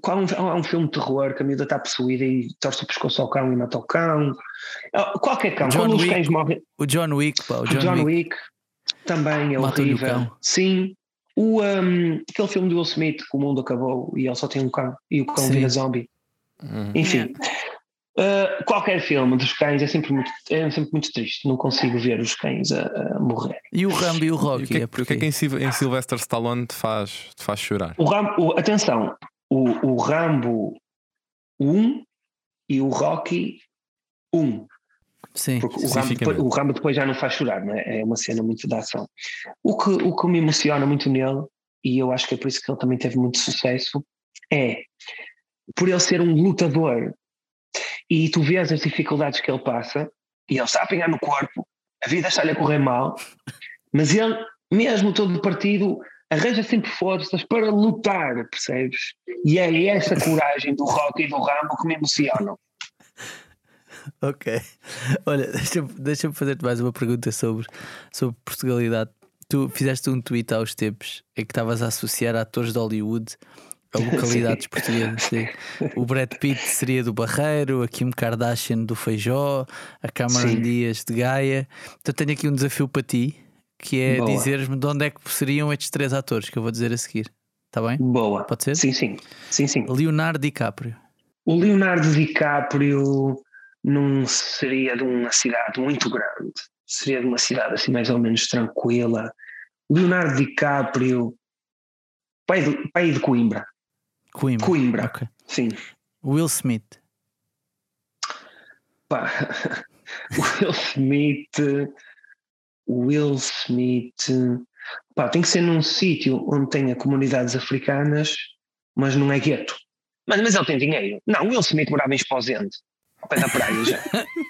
qual é um, há um filme de terror que a miúda está possuída e torce o pescoço ao cão e mata o cão. Uh, qualquer cão, John quando os Wick. cães morrem, O John Wick, pá, o o John, John, Wick. Wick. também é o horrível. cão. Sim. O, um, aquele filme do Will Smith, que o mundo acabou e ele só tem um cão e o cão Sim. vira zombie. Enfim, uh, qualquer filme dos cães é sempre, muito, é sempre muito triste. Não consigo ver os cães a, a morrer. E o Rambo e o E Rocky. o que é, é o que, é que em, Sil- em Sylvester Stallone te faz, te faz chorar? O Rambo, o- atenção, o, o Rambo 1 e o Rocky 1. Sim. Porque o Rambo, depois, o Rambo depois já não faz chorar, não é? É uma cena muito de ação. O que, o que me emociona muito nele, e eu acho que é por isso que ele também teve muito sucesso, é por ele ser um lutador e tu vês as dificuldades que ele passa e ele está a apanhar no corpo, a vida está-lhe a correr mal, mas ele, mesmo todo partido, arranja sempre forças para lutar, percebes? E é essa coragem do Rocky e do Rambo que me emocionam. Ok. Olha, deixa-me deixa fazer-te mais uma pergunta sobre, sobre Portugalidade. Tu fizeste um tweet uns tempos em que estavas a associar atores de Hollywood a localidades portuguesas. O Brad Pitt seria do Barreiro, a Kim Kardashian do Feijó, a Cameron Sim. Dias de Gaia. Então tenho aqui um desafio para ti, que é dizeres-me de onde é que seriam estes três atores que eu vou dizer a seguir. Está bem? Boa. Pode ser? Sim, sim. Sim, sim. Leonardo DiCaprio. O Leonardo DiCaprio não seria de uma cidade muito grande, seria de uma cidade assim mais ou menos tranquila. Leonardo DiCaprio, pai de, pai de Coimbra. Coimbra. Coimbra, Ok. sim. Will Smith. Pá. Will Smith. Will Smith. Pá, tem que ser num sítio onde tenha comunidades africanas, mas não é gueto. Mas, mas ele tem dinheiro. Não, Will Smith morava em Esposende, ao pé da praia já.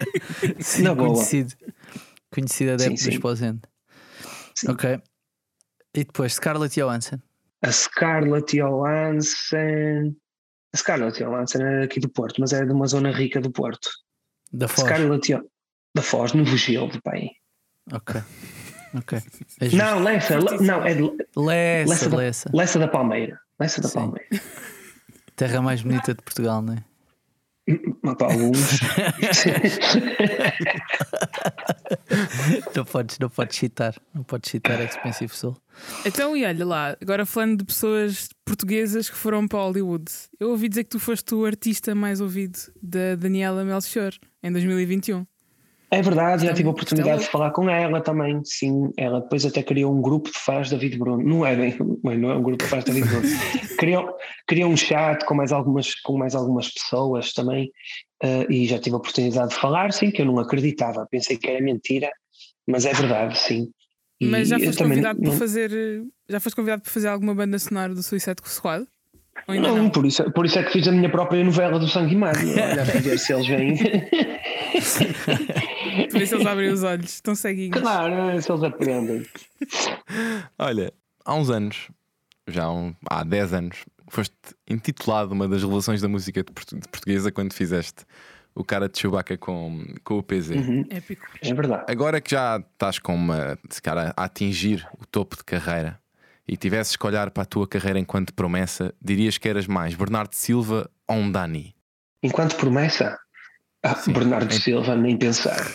Sim, Na boa. conhecido. Conhecido adepto Sim, do sim. Esposende. Sim. Ok. E depois Scarlett Johansson. A Scarlett Johansson. A Scarlett Johansson era aqui do Porto, mas era de uma zona rica do Porto. Da Foz. Scarlett Jo- da Foz, no Vogel, pai. Ok. Ok. É. Não, Lessa, Le- não, é de Lessa, Lessa da- Lessa. Lessa da Palmeira. Lessa da Sim. Palmeira. Terra mais bonita de Portugal, não é? Para alguns. Não podes, não podes citar. Não podes citar Expensive Soul. Então, e olha lá, agora falando de pessoas portuguesas que foram para Hollywood, eu ouvi dizer que tu foste o artista mais ouvido da Daniela Melchior em 2021. É verdade, já Isto é- tive a oportunidade de louco. falar com ela também. Sim, ela depois até criou um grupo de fãs da David Bruno. Não é bem, bem, não é um grupo de fãs da David Bruno. criou, criou um chat com mais algumas, com mais algumas pessoas também. eh, e já tive a oportunidade de falar, sim, que eu não acreditava. Pensei que era mentira, mas é verdade, sim. E Mas já foste convidado não- para fazer. Já foste convidado para fazer alguma banda sonora do Suicide Squad? Ou ainda Não, não? Por, isso, por isso é que fiz a minha própria novela do Sangue Mário. Olha, a ver se eles vêm. Ver se eles abrem os olhos. Estão ceguinhos. Claro, se eles aprendem. Olha, há uns anos, já há, um- há 10 anos, foste intitulado uma das revelações da música de portu- de portuguesa quando fizeste o cara de Chewbacca com, com o PZ. Épico. É verdade. Agora que já estás com uma calhar, a atingir o topo de carreira e tivesses que olhar para a tua carreira enquanto promessa, dirias que eras mais Bernardo Silva ou um Dani? Enquanto promessa, ah, Bernardo Silva, nem pensar.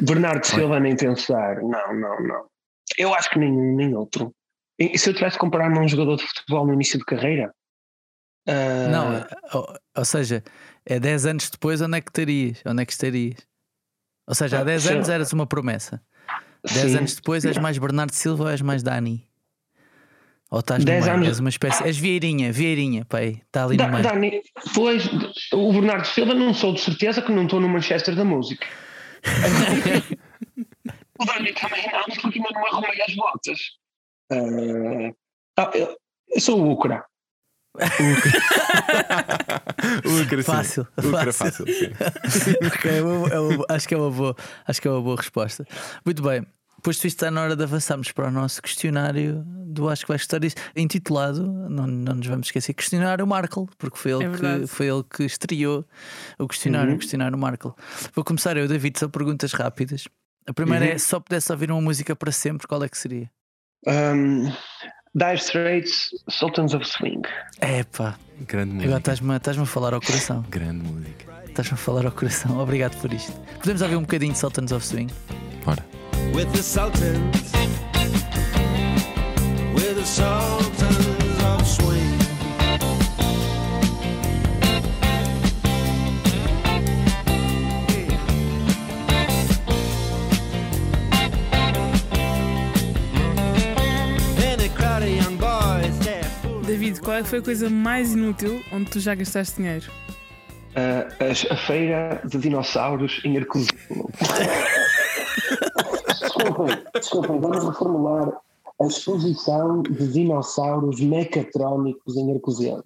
Bernardo Silva, nem pensar. Não, não, não. Eu acho que nenhum, nem outro. E se eu tivesse que comparar-me a um jogador de futebol no início de carreira? ah, Não, ou, ou seja, é 10 anos depois, onde é que estarias? Onde é que estarias? Ou seja, há Ah, 10 sei anos eras uma promessa. 10 sim. anos depois és mais Bernardo Silva ou és mais Dani? Ou estás no 10 meio? anos- És uma espécie. És Vieirinha, Vieirinha, pai. Está ali no Da- meio. Dani, pois, o Bernardo Silva não sou de certeza que não estou no Manchester da música. o Dani também não, porque ainda não arrumei as botas. Ah, ah, eu, eu sou o Ucra. Ucra. Fácil, Ucra fácil. fácil, sim. Ok, é uma- é uma- acho, que é uma boa, acho que é uma boa resposta. Muito bem. Posto isto, está na hora de avançarmos para o nosso questionário do Acho que vai gostar disso, intitulado, não, não nos vamos esquecer, Questionário Markle, porque foi ele, É que, foi ele que estreou o questionário, o questionário Markle. Vou começar eu, David, são perguntas rápidas. A primeira Uhum. é: só pudesse ouvir uma música para sempre, qual é que seria? Um, dire Straits, Sultans of Swing. É pá, Grande agora música. estás-me estás-me a falar ao coração. Grande música. Estás-me a falar ao coração. Obrigado por isto. Podemos ouvir um bocadinho de Sultans of Swing? Bora. with the Sultans, with the Sultans qual é que foi a coisa mais inútil onde tu já gastaste dinheiro? Ah, a, a feira de dinossauros em Arcozelo. desculpem, desculpem, vamos reformular a exposição de dinossauros mecatrónicos em Arcozelo.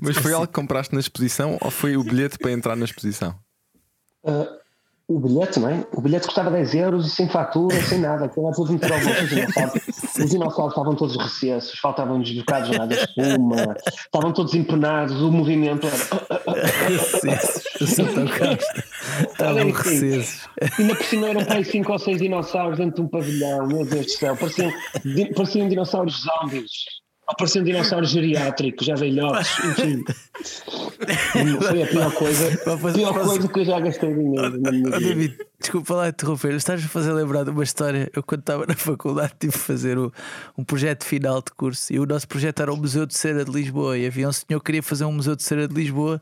Mas foi algo que compraste na exposição ou foi o bilhete para entrar na exposição? Ah, o bilhete, não é? O bilhete custava 10 euros e sem fatura, sem nada. Aquilo era tudo bolso. Os dinossauros, os dinossauros estavam todos recessos, faltavam desbocados lá da espuma, estavam todos empenados, o movimento era. Eu sou tão. Estavam recesos. Ainda por cima eram para aí 5 ou 6 dinossauros dentro de um pavilhão, meu Deus do céu, pareciam, pareciam dinossauros zombies. Ou pareciam dinossauros geriátricos, já velhotes, enfim. Foi a pior coisa, a pior coisa que eu já gastei dinheiro Oh. David, desculpa lá interromper, estás a fazer lembrar de uma história. Eu, quando estava na faculdade, tive que fazer o- um projeto final de curso e o nosso projeto era o Museu de Cera de Lisboa. E havia um senhor que queria fazer um Museu de Cera de Lisboa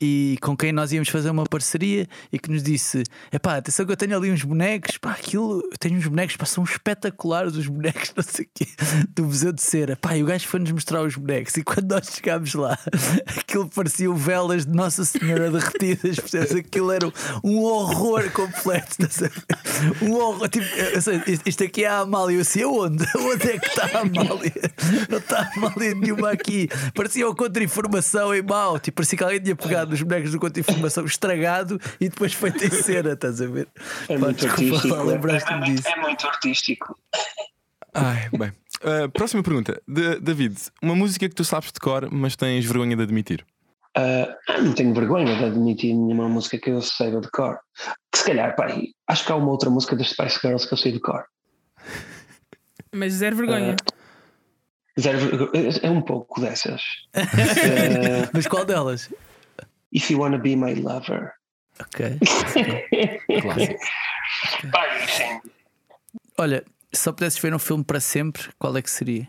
e com quem nós íamos fazer uma parceria e que nos disse: Epá, atenção que eu tenho ali uns bonecos, pá, aquilo, eu tenho uns bonecos, pá, são espetaculares os bonecos, não sei o quê, do Museu de Cera. Pá, e o gajo foi-nos mostrar os bonecos e quando nós chegámos lá, aquilo pareciam velas de Nossa Senhora derretidas, percebes? Aquilo era um horror completo? Um horror, tipo, sei, isto- aqui é a Amália, eu assim, aonde? Onde é que está a Amália? Não está a Amália nenhuma aqui. Parecia o contra-informação em mau, tipo, parecia que alguém tinha pegado os bonecos do contra-informação estragado e depois feito em cera, estás a ver? É Pá, muito desculpa, artístico. é, muito- disso. é muito artístico. Ai, bem. Uh, próxima pergunta. Da- David, uma música que tu sabes de cor, mas tens vergonha de admitir. Ah, não tenho vergonha de admitir nenhuma música que eu saiba de cor. Que se calhar, pá, acho que há uma outra música das Spice Girls que eu sei de cor. Mas zero vergonha. Zero vergo- é um pouco dessas. Ah, Mas qual delas? If You Wanna Be My Lover. Ok. Clássico. Sim. Olha, se só pudesses ver um filme para sempre, qual é que seria?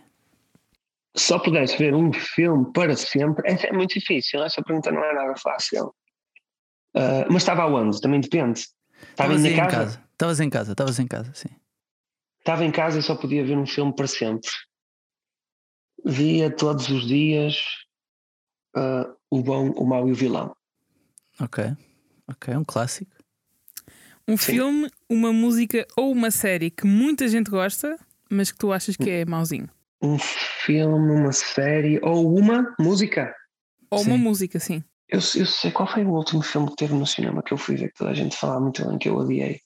Só pudesse ver um filme para sempre, essa é muito difícil. Essa pergunta não é nada fácil. Ah, mas estava aonde? Também depende. Estava Estavas em casa? casa. Estavas em casa, estavas em casa, sim. Estava em casa e só podia ver um filme para sempre. Via todos os dias ah, o bom, o mau e o vilão. Ok. Ok, um clássico. Um filme, uma música ou uma série que muita gente gosta, mas que tu achas que é mauzinho. Um filme, uma série ou uma música. Ou Sim. uma música, sim. Eu, eu sei qual foi o último filme que teve no cinema que eu fui ver que toda a gente falava muito bem que eu odiei.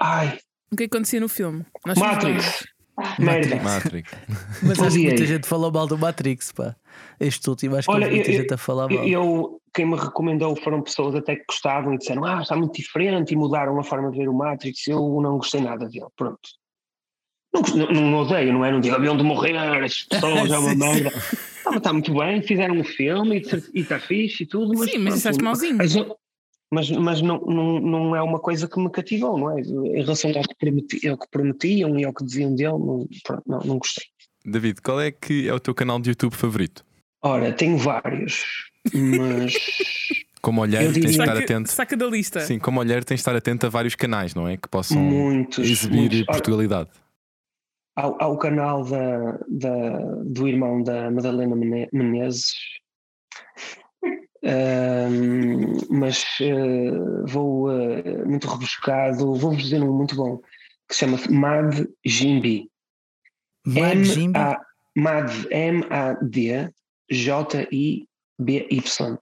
Ai, O que acontecia no filme? Nós Matrix. Merda. Matrix. Mas acho que muita gente falou mal do Matrix, pá. Este último, acho que Olha, muita eu- gente a falar mal. Eu, quem me recomendou foram pessoas até que gostavam e disseram ah, está muito diferente e mudaram a forma de ver o Matrix. Eu não gostei nada dele, pronto. Não, não, não odeio, não é? Não digo haviam de morrer as pessoas, é uma merda. Está, está muito bem, fizeram um filme e e está fixe e tudo, mas. Sim, mas pronto, mauzinho. as o- Mas, mas não, não, não é uma coisa que me cativou, não é? Em relação ao que, prometi, ao que prometiam e ao que diziam dele, não, pronto, não, não gostei. David, qual é que é o teu canal de YouTube favorito? Ora, tenho vários, mas. Como olhar, Eu tens de estar atento. saca da lista. Sim, como olhar, tens de estar atento a vários canais, não é? Que possam muitos. exibir muitos. Ora, Portugalidade. Há, há o canal da, da- do irmão da Madalena Mene- Menezes, Mas eh, vou eh, muito rebuscado, vou-vos dizer um muito bom, que se chama Mad Jimby. Mad Jimby? M-A- Mad, M-A-D-J-I-B-Y,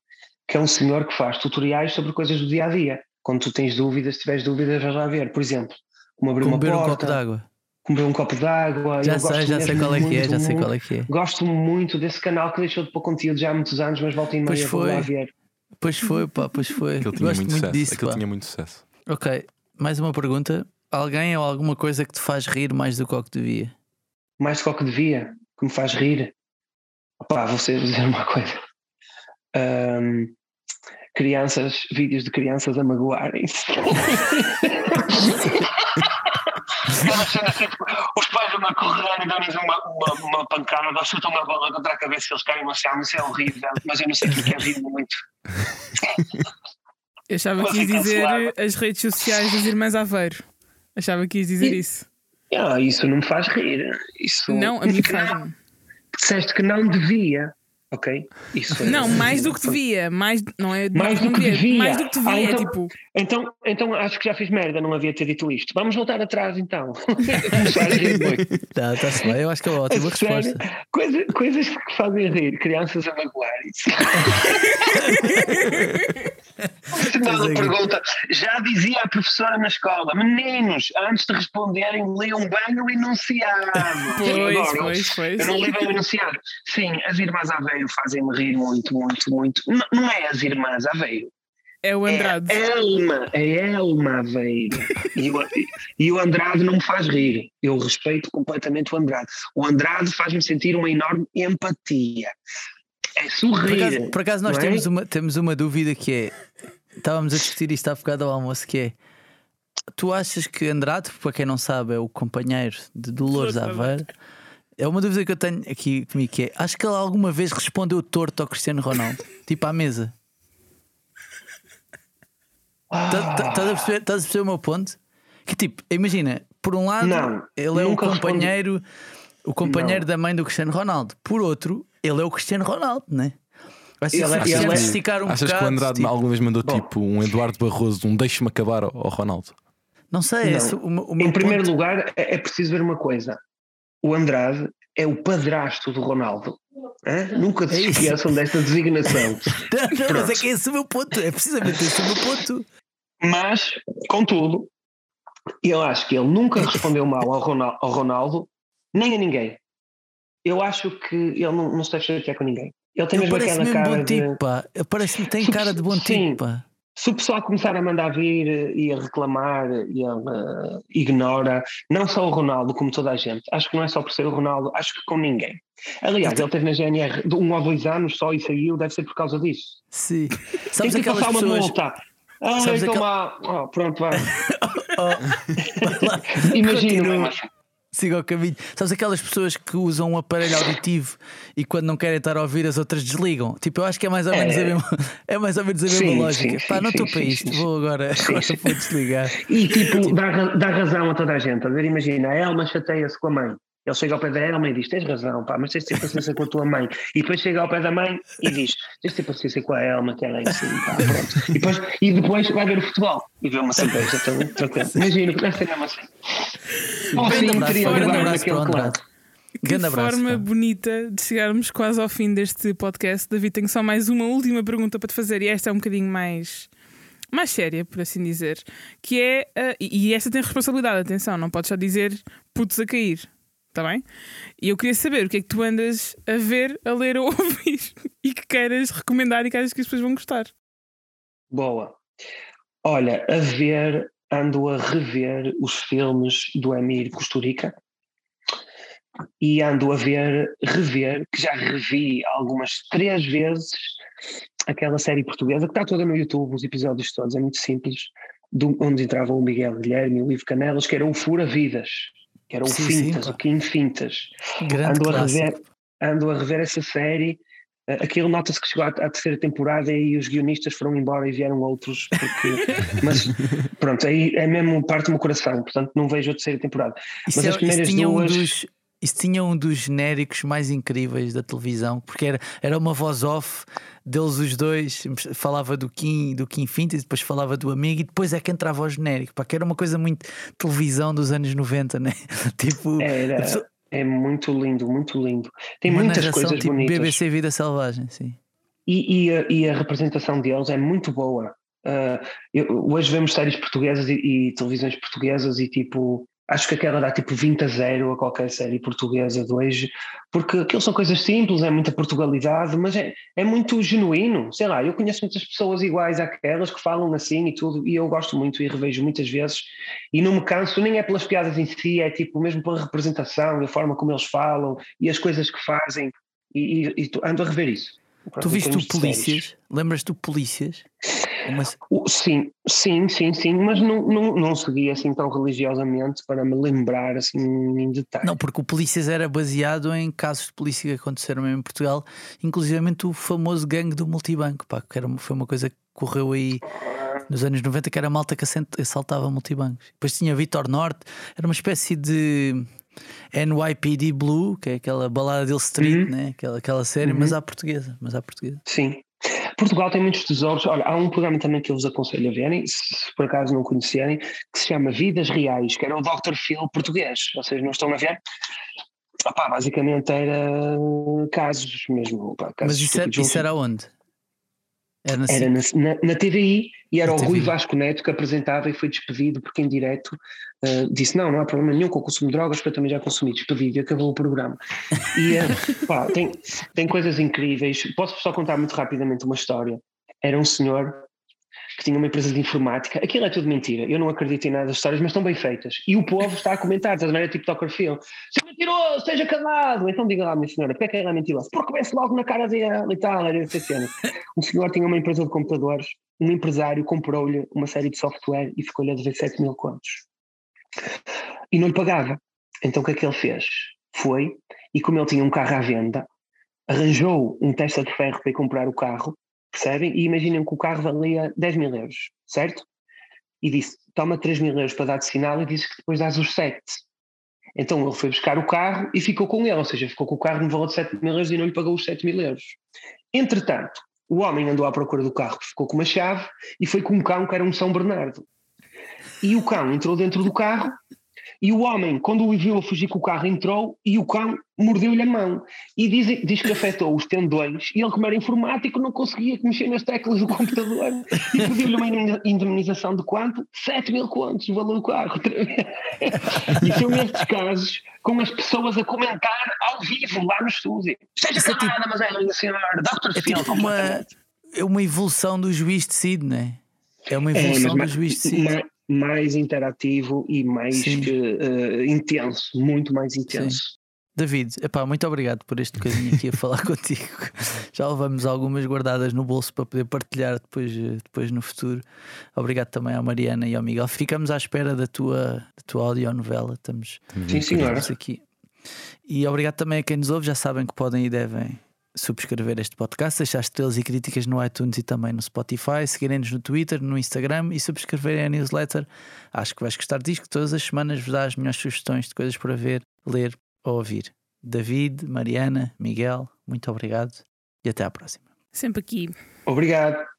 que é um senhor que faz tutoriais sobre coisas do dia a dia. Quando tu tens dúvidas, se tiveres dúvidas, vais lá ver. Por exemplo, como abrir Como uma beber um porta, copo d'água. Como beber um copo d'água. Já Eu sei, gosto já sei qual é que é, muito, já sei qual é que é. Gosto muito desse canal que deixou de pôr conteúdo já há muitos anos, mas volta e Pois meia vou lá foi. ver. Pois foi, pá, pois foi. Aquilo tinha Gosto muito muito sucesso. disso, Aquilo pá. tinha muito sucesso. Ok, mais uma pergunta. Alguém ou alguma coisa que te faz rir mais do que o que devia? Mais do que o que devia, que me faz rir. Opá, vou ser- dizer uma coisa. Ahm, crianças, vídeos de crianças a magoarem-se. Cena assim, tipo, Os pais vão a correr e dão-lhes uma, uma, uma pancada, ou chutam uma bola contra a cabeça e eles caem no chão. Isso é horrível, mas eu não sei porque é rir muito. Eu achava que ias dizer as redes sociais das Irmãs Aveiro. Achava que ias dizer E- isso. Ah, isso não me faz rir. Isso, Não, a mim faz-me. Disseste que não devia, ok? Isso é- Não, mais do que devia. Mais, não é Mais do que devia. Mais do que devia. Ah, então- tipo, Então, então acho que já fiz merda, não havia ter dito isto. Vamos voltar atrás então. Começar a rir muito. Tá, bem, eu acho que é uma ótima resposta. Coisa- coisas que fazem rir, crianças a magoarem-se. É pergunta. Já dizia a professora na escola: meninos, antes de responderem, leiam bem o enunciado. pois, Agora, pois, pois. Eu não li bem o enunciado. Sim, as irmãs Aveiro fazem-me rir muito, muito, muito. Não, não é as irmãs Aveiro. É o Andrade. É Elma, é Elma Aveiro. E o, e o Andrade não me faz rir. Eu respeito completamente o Andrade. O Andrade faz-me sentir uma enorme empatia. É Por sorrir. acaso, por acaso nós é? temos, uma, temos uma dúvida que é. Estávamos a discutir isto há bocado ao almoço, que é. Tu achas que Andrade, para quem não sabe, é o companheiro de Dolores Aveiro? É uma dúvida que eu tenho aqui comigo que é: acho que ele alguma vez respondeu torto ao Cristiano Ronaldo? tipo à mesa. Ah, Tá- tá- Estás a perceber, estás a perceber o meu ponto? Que tipo, imagina, por um lado, Não, ele é o companheiro, o companheiro Não. da mãe do Cristiano Ronaldo. Por outro, ele é o Cristiano Ronaldo, né? Vai ser Ele se é- o Cristiano ele é- esticar um Achas que o bocado, Andrade tipo, alguma vez mandou Bom. tipo um Eduardo Barroso, um deixe-me acabar ao, Ronaldo? Não sei, Não. esse- o, o meu Em primeiro ponto- lugar, é, é preciso ver uma coisa. O Andrade é o padrasto do Ronaldo. Hã? Nunca se É esqueçam desta designação. Não, não, mas é que esse é o meu ponto, é precisamente esse o meu ponto. Mas, contudo, eu acho que ele nunca respondeu mal ao Ronaldo, ao Ronaldo, nem a ninguém. Eu acho que ele não, não se deve chatear com ninguém. Ele tem mesmo aquela cara bom de... tipo, pá. Ele Parece-me tem cara de bom sim. tipo, pá. Se o pessoal começar a mandar vir e a reclamar e ele eh, ignora, não só o Ronaldo, como toda a gente, acho que não é só por ser o Ronaldo, acho que com ninguém. Aliás, ele teve na GNR de um ou dois anos só e saiu, deve ser por causa disso. Sim. Tem Sabes que aquelas passar uma pessoas. multa. Ah, Sabes então lá. Oh, pronto, vai. Oh, Imagina. Siga o caminho. Sabes aquelas pessoas que usam um aparelho auditivo e quando não querem estar a ouvir as outras desligam? Tipo, eu acho que é mais ou menos a É. mesma, é mais ou menos a mesma Sim, lógica. sim, Pá, sim, não estou para isto, vou agora, agora vou desligar. E tipo, dá, ra- dá razão a toda a gente. A ver, imagina, a Elma chateia-se com a mãe. Ele chega ao pé da Elma e diz: Tens razão, pá, mas tens de ter paciência com a tua mãe. E depois chega ao pé da mãe e diz: Tens de ter paciência com a Elma, que ela é assim, pá, pronto. E depois, e depois vai ver o futebol e vê uma cerveja também, tranquilo. Imagina, que deve ser mesmo assim. Ou assim abraço, teria para naquele o clã. Andrade. Que Grande abraço, forma bonita de chegarmos quase ao fim deste podcast. David, tenho só mais uma última pergunta para te fazer, e esta é um bocadinho mais, mais séria, por assim dizer. Que é. e, e esta tem responsabilidade, atenção, não podes só dizer putos a cair. Está bem? E eu queria saber o que é que tu andas a ver, a ler ou a ouvir e que queiras recomendar e que achas que as pessoas vão gostar. Boa. Olha, a ver, ando a rever os filmes do Emir Kusturica e ando a ver, rever, que já revi algumas três vezes, aquela série portuguesa que está toda no YouTube, os episódios todos, é muito simples, do- onde entravam o Miguel Guilherme e o Ivo Canelas, que era o Fura Vidas, que era o Sim, sim, Fintas, pá. o Kim Fintas. Grande Ando a, rever, ando a rever essa série. Eh, Aquilo nota-se que chegou à, à terceira temporada e os guionistas foram embora e vieram outros. Porque, mas pronto, aí é mesmo parte do meu coração, portanto não vejo a terceira temporada. Isso, Mas é- as primeiras duas- um dos. Isso tinha um dos genéricos mais incríveis da televisão, porque era, era uma voz off deles os dois, falava do Kim, do Kim Fintas, e depois falava do amigo, e depois é que entrava o genérico, pá, que era uma coisa muito televisão dos anos 90, né? tipo, Era, a pessoa- é muito lindo, muito lindo. Tem uma muitas coisas tipo bonitas. BBC Vida Selvagem, sim. E, e a, e a representação deles é muito boa. Ah, eu- hoje vemos séries portuguesas e, e televisões portuguesas e tipo. Acho que aquela dá tipo 20 a 0 a qualquer série portuguesa de hoje, porque aquilo são coisas simples, é muita Portugalidade, mas é, é muito genuíno. Sei lá, eu conheço muitas pessoas iguais àquelas que falam assim e tudo, e eu gosto muito e revejo muitas vezes, e não me canso, nem é pelas piadas em si, é tipo mesmo pela representação, a forma como eles falam e as coisas que fazem, e, e- e ando a rever isso. Tu viste o. Polícias? Lembras do Polícias? O- Sim, sim, sim, sim, mas não, não, não segui assim tão religiosamente para me lembrar assim em detalhe. Não, porque o Polícias era baseado em casos de polícia que aconteceram mesmo em Portugal, inclusive o famoso gangue do multibanco, pá, que era, foi uma coisa que correu aí nos anos 90, que era a malta que assaltava multibancos. Depois tinha Vitor Norte, era uma espécie de NYPD Blue, que é aquela balada dele Street, Uhum. né? aquela, aquela série, mas à portuguesa, mas à portuguesa. Sim. Portugal tem muitos tesouros. Olha, há um programa também que eu vos aconselho a verem, se, se por acaso não conhecerem, que se chama Vidas Reais, que era o Dr. Phil português. Vocês não estão a ver? Opá, basicamente era casos mesmo. opá, casos mas isso era, estúpidos. isso era onde? Era na Era na, na, na TVI e era o Rui. Vasco Neto que apresentava e foi despedido porque em direto eh, disse não, não há problema nenhum com o consumo de drogas porque eu também já consumi, despedido e acabou o programa. E eh, pá, tem, tem coisas incríveis. Posso só contar muito rapidamente uma história. Era um senhor que tinha uma empresa de informática. Aquilo é tudo mentira. Eu não acredito em nada das histórias, mas estão bem feitas. E o povo está a comentar, estás a ver? É tipo. Phil. Se mentiroso, seja calado. Então diga lá, minha senhora, porque é que ela é mentirosa? Porque vê-se logo na cara dele e tal. Era essa cena. Um senhor tinha uma empresa de computadores, um empresário comprou-lhe uma série de software e ficou-lhe a dever 7 mil contos. E não lhe pagava. Então o que é que ele fez? Foi, e como ele tinha um carro à venda, arranjou um testa de ferro para ir comprar o carro, percebem? E imaginem que o carro valia 10 mil euros, certo? E disse: toma 3 mil euros para dar de sinal e disse que depois dás os 7. Então ele foi buscar o carro e ficou com ele, ou seja, ficou com o carro no valor de 7 mil euros e não lhe pagou os 7 mil euros. Entretanto, o homem andou à procura do carro, ficou com uma chave e foi com um cão que era um São Bernardo. E o cão entrou dentro do carro e o homem, quando o viu a fugir com o carro, entrou e o cão mordeu-lhe a mão. E diz, diz que afetou os tendões e ele, como era informático, não conseguia mexer nas teclas do computador e pediu-lhe uma indemni- indemnização de quanto? 7 mil contos, o valor do carro. e são estes casos com as pessoas a comentar ao vivo lá no estúdio. Seja Isso é tipo- calada, mas é minha senhora, Dr. É tipo uma, é uma evolução do juiz de Sidney. É uma É, evolução mas do juiz de Sidney. Ma- mais interativo e mais Sim. que, eh, intenso, muito mais intenso. David, epá, muito obrigado por este bocadinho aqui a falar contigo. Já levamos algumas guardadas no bolso para poder partilhar depois, eh, depois no futuro. Obrigado também à Mariana e ao Miguel. Ficamos à espera da tua, da tua audionovela. Estamos, Sim, senhora. aqui. E obrigado também a quem nos ouve. Já sabem que podem e devem subscrever este podcast, deixar estrelas e críticas no iTunes e também no Spotify, seguirem-nos no Twitter, no Instagram e subscreverem a newsletter. Acho que vais gostar disto, que todas as semanas vos dá as melhores sugestões de coisas para ver, ler ou ouvir. David, Mariana, Miguel, muito obrigado e até à próxima. Sempre aqui. Obrigado.